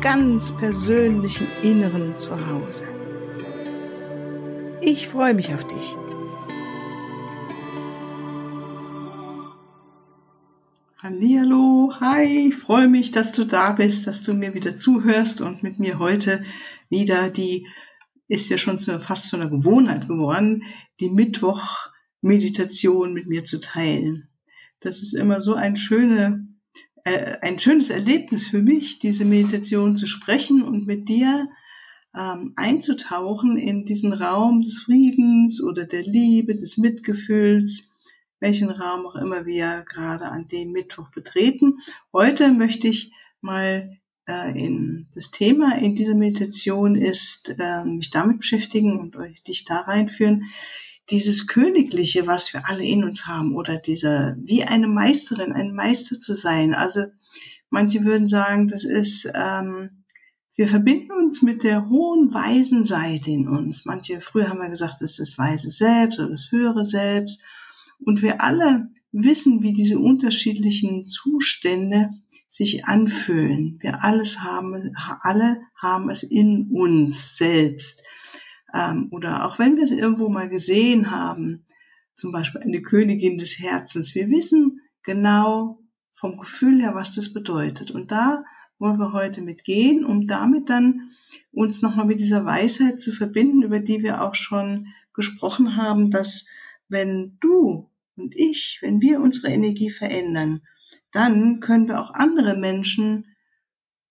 ganz persönlichen Inneren zu Hause. Ich freue mich auf dich. Hallihallo, hi, freue mich, dass du da bist, dass du mir wieder zuhörst und mit mir heute wieder die ist ja schon fast zu einer Gewohnheit geworden, die Mittwoch-Meditation mit mir zu teilen. Das ist immer so ein, schöne, ein schönes Erlebnis für mich, diese Meditation zu sprechen und mit dir ähm, einzutauchen in diesen Raum des Friedens oder der Liebe, des Mitgefühls, welchen Raum auch immer wir gerade an dem Mittwoch betreten. Heute möchte ich mal äh, in das Thema in dieser Meditation ist, äh, mich damit beschäftigen und euch dich da reinführen, dieses Königliche, was wir alle in uns haben, oder dieser, wie eine Meisterin, ein Meister zu sein. Also manche würden sagen, das ist, ähm, wir verbinden uns mit der hohen weisen Seite in uns. Manche, früher haben wir gesagt, das ist das weise Selbst oder das höhere Selbst. Und wir alle wissen, wie diese unterschiedlichen Zustände sich anfühlen. Wir alles haben, alle haben es in uns selbst. Ähm, oder auch wenn wir es irgendwo mal gesehen haben, zum Beispiel eine Königin des Herzens, wir wissen genau vom Gefühl her, was das bedeutet. Und da wollen wir heute mitgehen, um damit dann uns nochmal mit dieser Weisheit zu verbinden, über die wir auch schon gesprochen haben, dass wenn du und ich, wenn wir unsere Energie verändern, dann können wir auch andere Menschen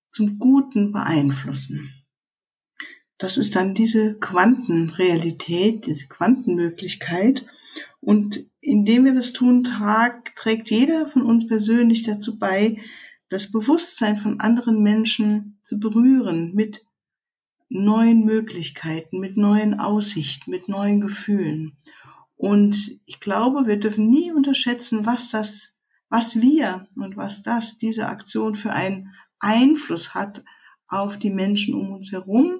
zum Guten beeinflussen. Das ist dann diese Quantenrealität, diese Quantenmöglichkeit. Und indem wir das tun, trägt jeder von uns persönlich dazu bei, das Bewusstsein von anderen Menschen zu berühren mit neuen Möglichkeiten, mit neuen Aussichten, mit neuen Gefühlen. Und ich glaube, wir dürfen nie unterschätzen, was das was wir und was das, diese Aktion für einen Einfluss hat auf die Menschen um uns herum.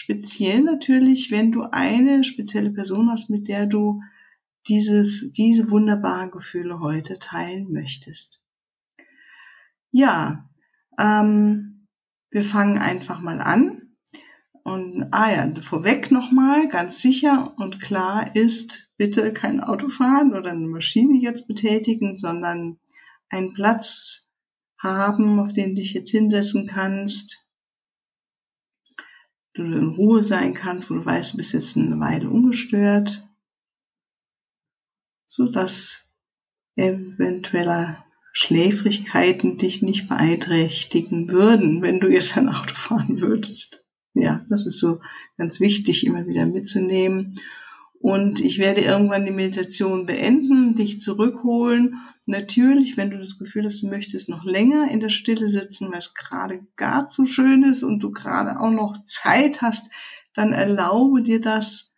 Speziell natürlich, wenn du eine spezielle Person hast, mit der du dieses, diese wunderbaren Gefühle heute teilen möchtest. Ja, ähm, wir fangen einfach mal an. Und ah ja, vorweg nochmal, ganz sicher und klar ist, bitte kein Auto fahren oder eine Maschine jetzt betätigen, sondern einen Platz haben, auf dem du dich jetzt hinsetzen kannst, du in Ruhe sein kannst, wo du weißt, du bist jetzt eine Weile ungestört, so dass eventuelle Schläfrigkeiten dich nicht beeinträchtigen würden, wenn du jetzt ein Auto fahren würdest. Ja, das ist so ganz wichtig, immer wieder mitzunehmen. Und ich werde irgendwann die Meditation beenden, dich zurückholen Natürlich, wenn du das Gefühl hast, du möchtest noch länger in der Stille sitzen, weil es gerade gar zu schön ist und du gerade auch noch Zeit hast, dann erlaube dir das,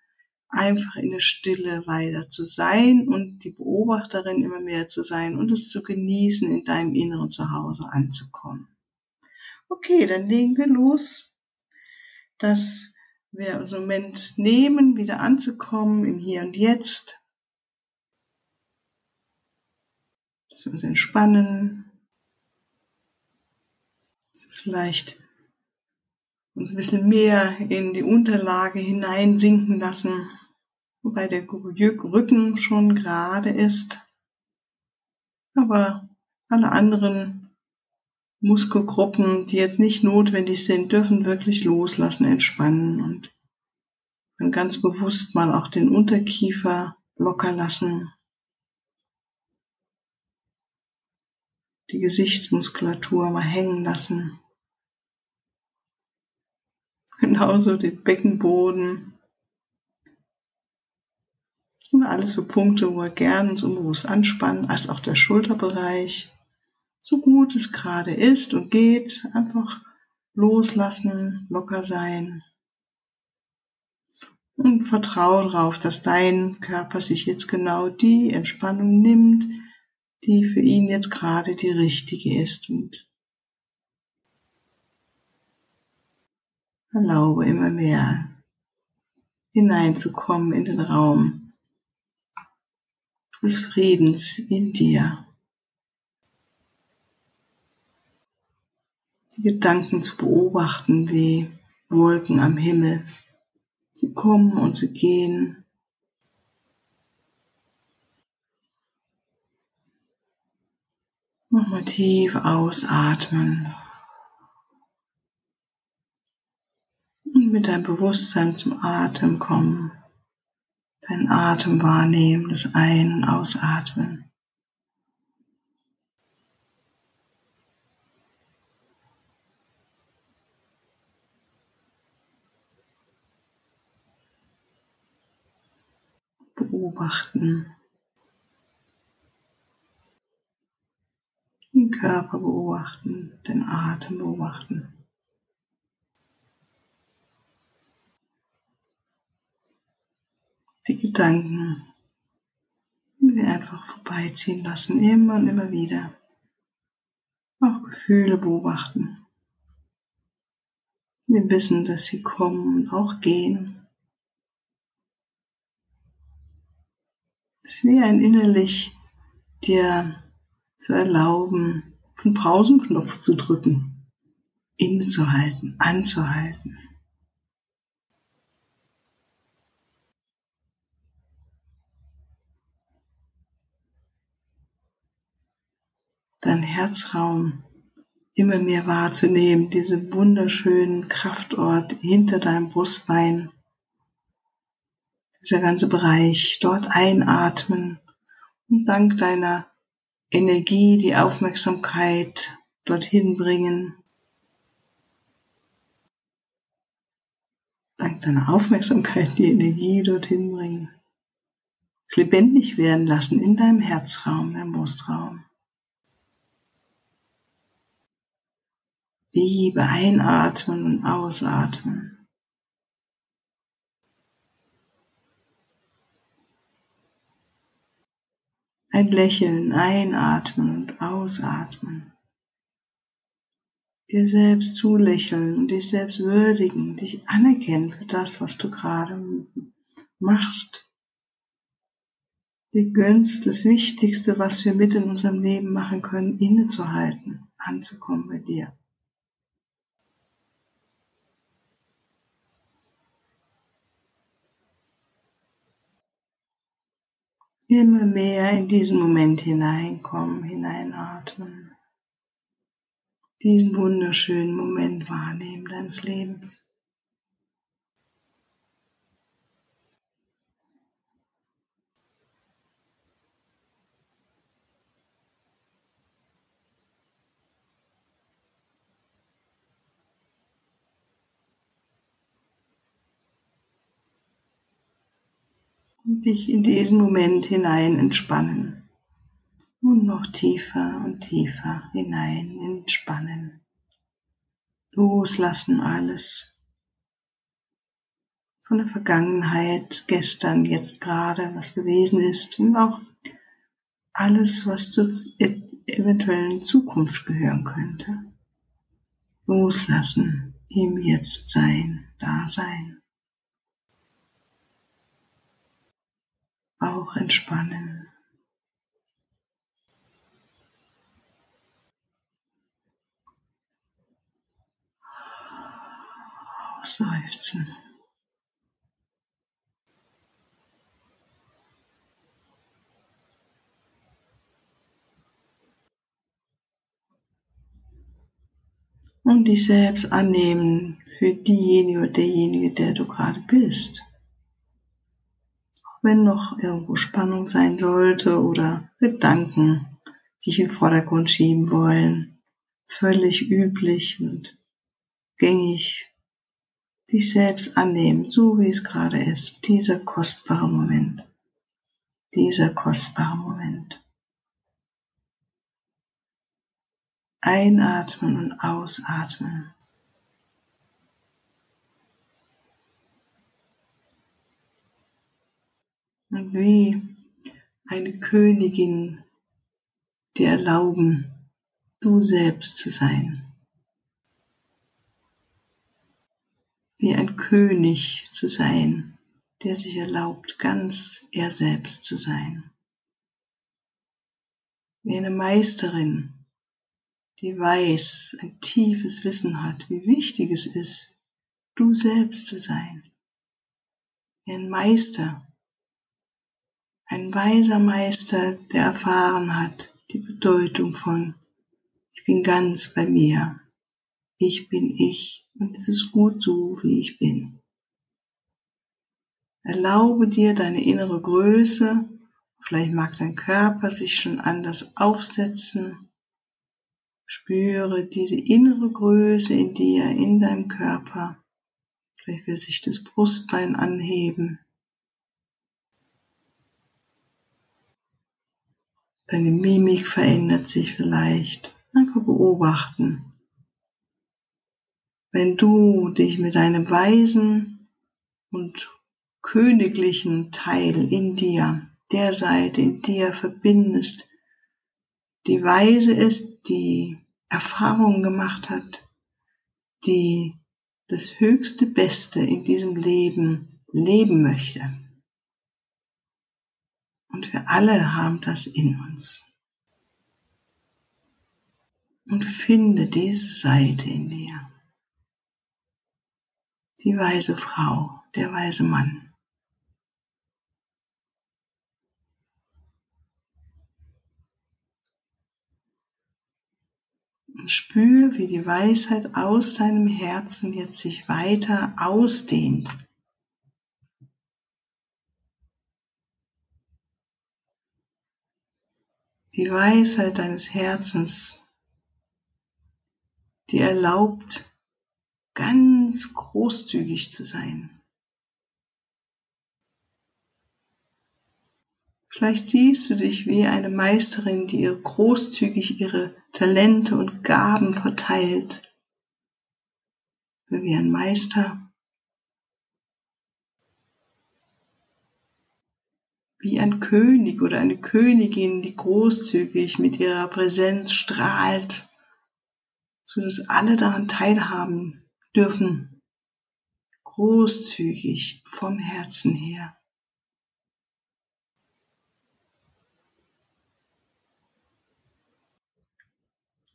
einfach in der Stille weiter zu sein und die Beobachterin immer mehr zu sein und es zu genießen, in deinem inneren Zuhause anzukommen. Okay, dann legen wir los, dass wir uns einen Moment nehmen, wieder anzukommen im Hier und Jetzt dass uns entspannen, vielleicht uns ein bisschen mehr in die Unterlage hineinsinken lassen, wobei der Rücken schon gerade ist. Aber alle anderen Muskelgruppen, die jetzt nicht notwendig sind, dürfen wirklich loslassen, entspannen und ganz bewusst mal auch den Unterkiefer locker lassen. Die Gesichtsmuskulatur mal hängen lassen. Genauso den Beckenboden. Das sind alles so Punkte, wo wir gerne uns unbewusst anspannen, als auch der Schulterbereich. So gut es gerade ist und geht, einfach loslassen, locker sein. Und vertraue darauf, dass dein Körper sich jetzt genau die Entspannung nimmt, die für ihn jetzt gerade die richtige ist. Und erlaube immer mehr hineinzukommen in den Raum des Friedens in dir. Die Gedanken zu beobachten wie Wolken am Himmel. Sie kommen und sie gehen. Nochmal tief ausatmen. Und mit deinem Bewusstsein zum Atem kommen. Deinen Atem wahrnehmen, das Ein- und Ausatmen. beobachten. Den Körper beobachten, den Atem beobachten. Die Gedanken, sie einfach vorbeiziehen lassen, immer und immer wieder. Auch Gefühle beobachten. Wir wissen, dass sie kommen und auch gehen. ist wie ein innerlich dir zu erlauben, den Pausenknopf zu drücken, innezuhalten, anzuhalten. Dein Herzraum immer mehr wahrzunehmen, diese wunderschönen Kraftort hinter deinem Brustbein dieser ganze Bereich, dort einatmen und dank deiner Energie die Aufmerksamkeit dorthin bringen. Dank deiner Aufmerksamkeit die Energie dorthin bringen. Es lebendig werden lassen in deinem Herzraum, im Brustraum. Liebe einatmen und ausatmen. Ein Lächeln, einatmen und ausatmen. Dir selbst zulächeln und dich selbst würdigen, dich anerkennen für das, was du gerade machst. Dir gönnst das Wichtigste, was wir mit in unserem Leben machen können, innezuhalten, anzukommen bei dir. Immer mehr in diesen Moment hineinkommen, hineinatmen. Diesen wunderschönen Moment wahrnehmen deines Lebens. Und dich in diesen Moment hinein entspannen. Und noch tiefer und tiefer hinein entspannen. Loslassen alles von der Vergangenheit, gestern, jetzt gerade, was gewesen ist und auch alles, was zur eventuellen Zukunft gehören könnte. Loslassen, im Jetztsein, Dasein. Auch entspannen. Seufzen. Und dich selbst annehmen für diejenige oder derjenige, der du gerade bist wenn noch irgendwo Spannung sein sollte oder Gedanken, die dich in den Vordergrund schieben wollen. Völlig üblich und gängig. Dich selbst annehmen, so wie es gerade ist. Dieser kostbare Moment. Dieser kostbare Moment. Einatmen und ausatmen. Und wie eine Königin dir erlauben, du selbst zu sein. Wie ein König zu sein, der sich erlaubt, ganz er selbst zu sein. Wie eine Meisterin, die weiß, ein tiefes Wissen hat, wie wichtig es ist, du selbst zu sein. Wie ein Meister, ein weiser Meister, der erfahren hat die Bedeutung von ich bin ganz bei mir, ich bin ich und es ist gut so, wie ich bin. Erlaube dir deine innere Größe, vielleicht mag dein Körper sich schon anders aufsetzen, Spüre diese innere Größe in dir, in deinem Körper. Vielleicht will sich das Brustbein anheben. Deine Mimik verändert sich vielleicht. Einfach beobachten. Wenn du dich mit deinem weisen und königlichen Teil in dir, der Seite in dir verbindest, die weise ist, die Erfahrungen gemacht hat, die das höchste Beste in diesem Leben leben möchte. Und wir alle haben das in uns. Und finde diese Seite in dir. Die weise Frau, der weise Mann. Und spür, wie die Weisheit aus deinem Herzen jetzt sich weiter ausdehnt. Die Weisheit deines Herzens, die erlaubt, ganz großzügig zu sein. Vielleicht siehst du dich wie eine Meisterin, die ihr großzügig ihre Talente und Gaben verteilt. Wie ein Meister. Wie ein König oder eine Königin, die großzügig mit ihrer Präsenz strahlt, so dass alle daran teilhaben dürfen. Großzügig vom Herzen her.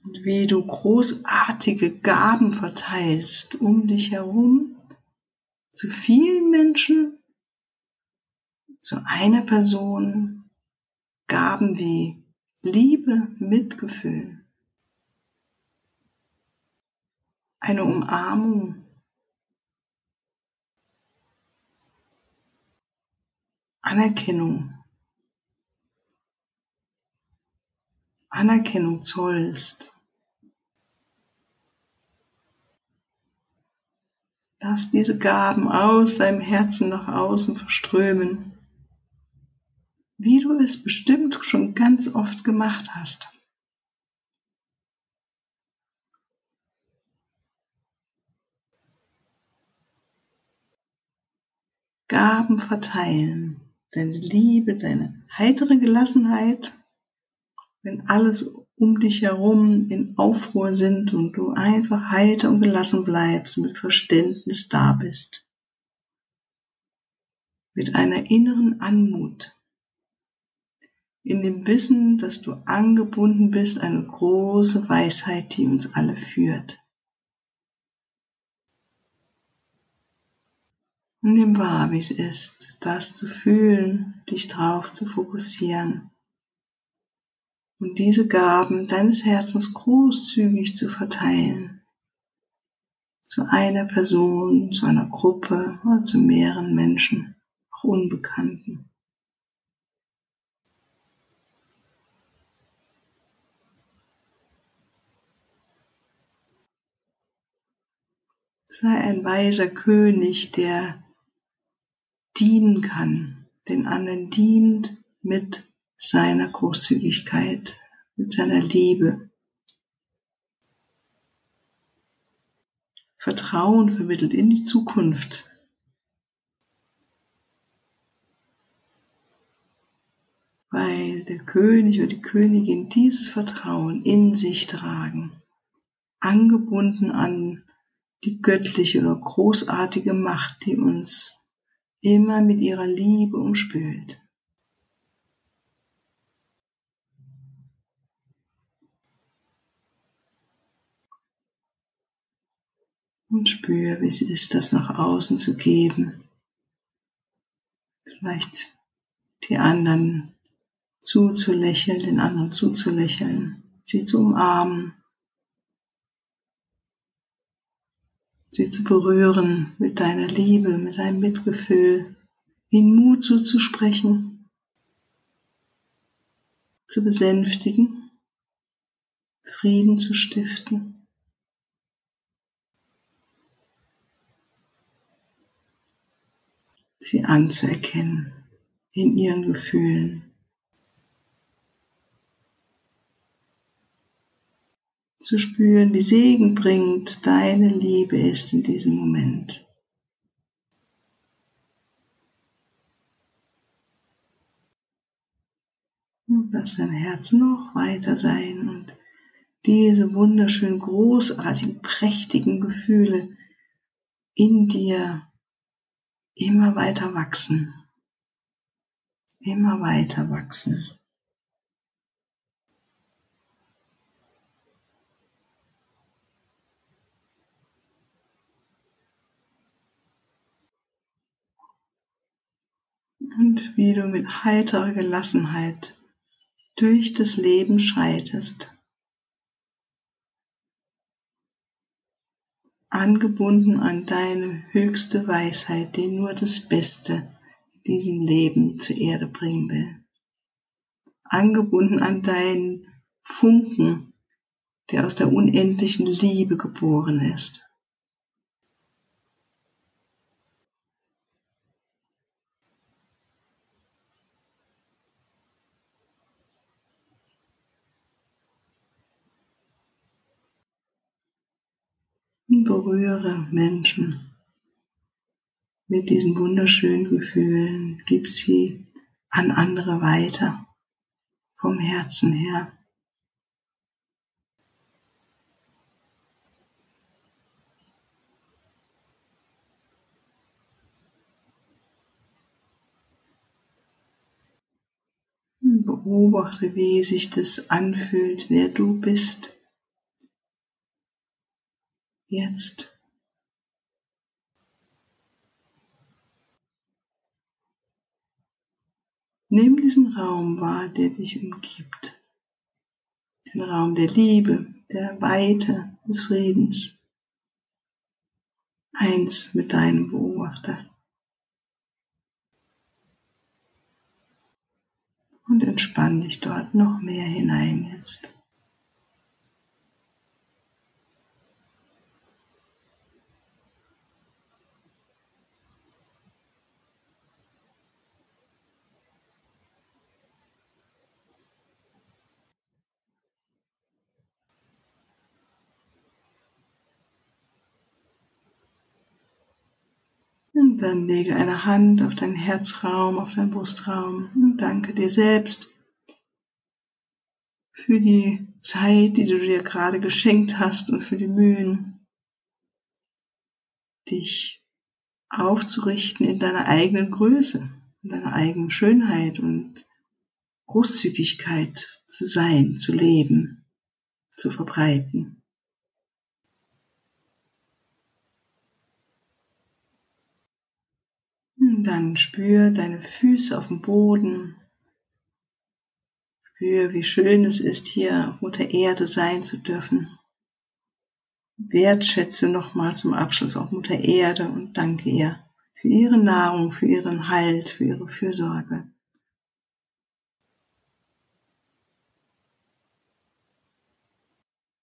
und wie du großartige Gaben verteilst um dich herum zu vielen Menschen, zu einer Person, Gaben wie Liebe, Mitgefühl, eine Umarmung, Anerkennung, Anerkennung zollst. Lass diese Gaben aus deinem Herzen nach außen verströmen, wie du es bestimmt schon ganz oft gemacht hast. Gaben verteilen, deine Liebe, deine heitere Gelassenheit, wenn alles um dich herum in Aufruhr sind und du einfach heiter und gelassen bleibst, mit Verständnis da bist. Mit einer inneren Anmut. In dem Wissen, dass du angebunden bist, eine große Weisheit, die uns alle führt. Und nimm wahr, wie es ist, das zu fühlen, dich drauf zu fokussieren und diese Gaben deines Herzens großzügig zu verteilen. Zu einer Person, zu einer Gruppe oder zu mehreren Menschen, auch Unbekannten. Sei ein weiser König, der dienen kann, den anderen dient mit seiner Großzügigkeit, mit seiner Liebe. Vertrauen vermittelt in die Zukunft. weil der König oder die Königin dieses Vertrauen in sich tragen, angebunden an die göttliche oder großartige Macht, die uns immer mit ihrer Liebe umspült. Und spür, wie es ist, das nach außen zu geben. Vielleicht die anderen zuzulächeln, den anderen zuzulächeln, sie zu umarmen, sie zu berühren mit deiner Liebe, mit deinem Mitgefühl, ihnen Mut zuzusprechen, zu besänftigen, Frieden zu stiften. Sie anzuerkennen in ihren Gefühlen. Zu spüren, wie segenbringend deine Liebe ist in diesem Moment. Lass dein Herz noch weiter sein und diese wunderschönen, großartigen, prächtigen Gefühle in dir immer weiter wachsen. Immer weiter wachsen. Und wie du mit heiterer Gelassenheit durch das Leben schreitest. Angebunden an deine höchste Weisheit, die nur das Beste in diesem Leben zur Erde bringen will. Angebunden an deinen Funken, der aus der unendlichen Liebe geboren ist. Berühre Menschen mit diesen wunderschönen Gefühlen, gib sie an andere weiter, vom Herzen her. Beobachte, wie sich das anfühlt, wer du bist jetzt. Nimm diesen Raum wahr, der dich umgibt. Den Raum der Liebe, der Weite, des Friedens. Eins mit deinem Beobachter. Und entspann dich dort noch mehr hinein jetzt. Und dann lege eine Hand auf deinen Herzraum, auf deinen Brustraum und danke dir selbst für die Zeit, die du dir gerade geschenkt hast und für die Mühen, dich aufzurichten in deiner eigenen Größe, in deiner eigenen Schönheit und Großzügigkeit zu sein, zu leben, zu verbreiten. Dann spür deine Füße auf dem Boden. Spür, wie schön es ist, hier auf Mutter Erde sein zu dürfen. Wertschätze nochmal zum Abschluss auch Mutter Erde und danke ihr für ihre Nahrung, für ihren Halt, für ihre Fürsorge.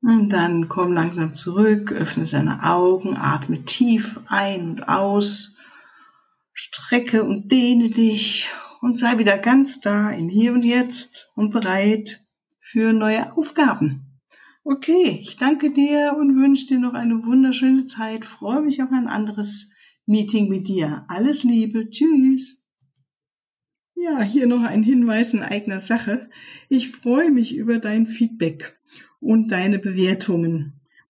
Und dann komm langsam zurück, öffne deine Augen, atme tief ein und aus Strecke und dehne dich und sei wieder ganz da im Hier und Jetzt und bereit für neue Aufgaben. Okay, ich danke dir und wünsche dir noch eine wunderschöne Zeit. Freue mich auf ein anderes Meeting mit dir. Alles Liebe. Tschüss. Ja, hier noch ein Hinweis in eigener Sache. Ich freue mich über dein Feedback und deine Bewertungen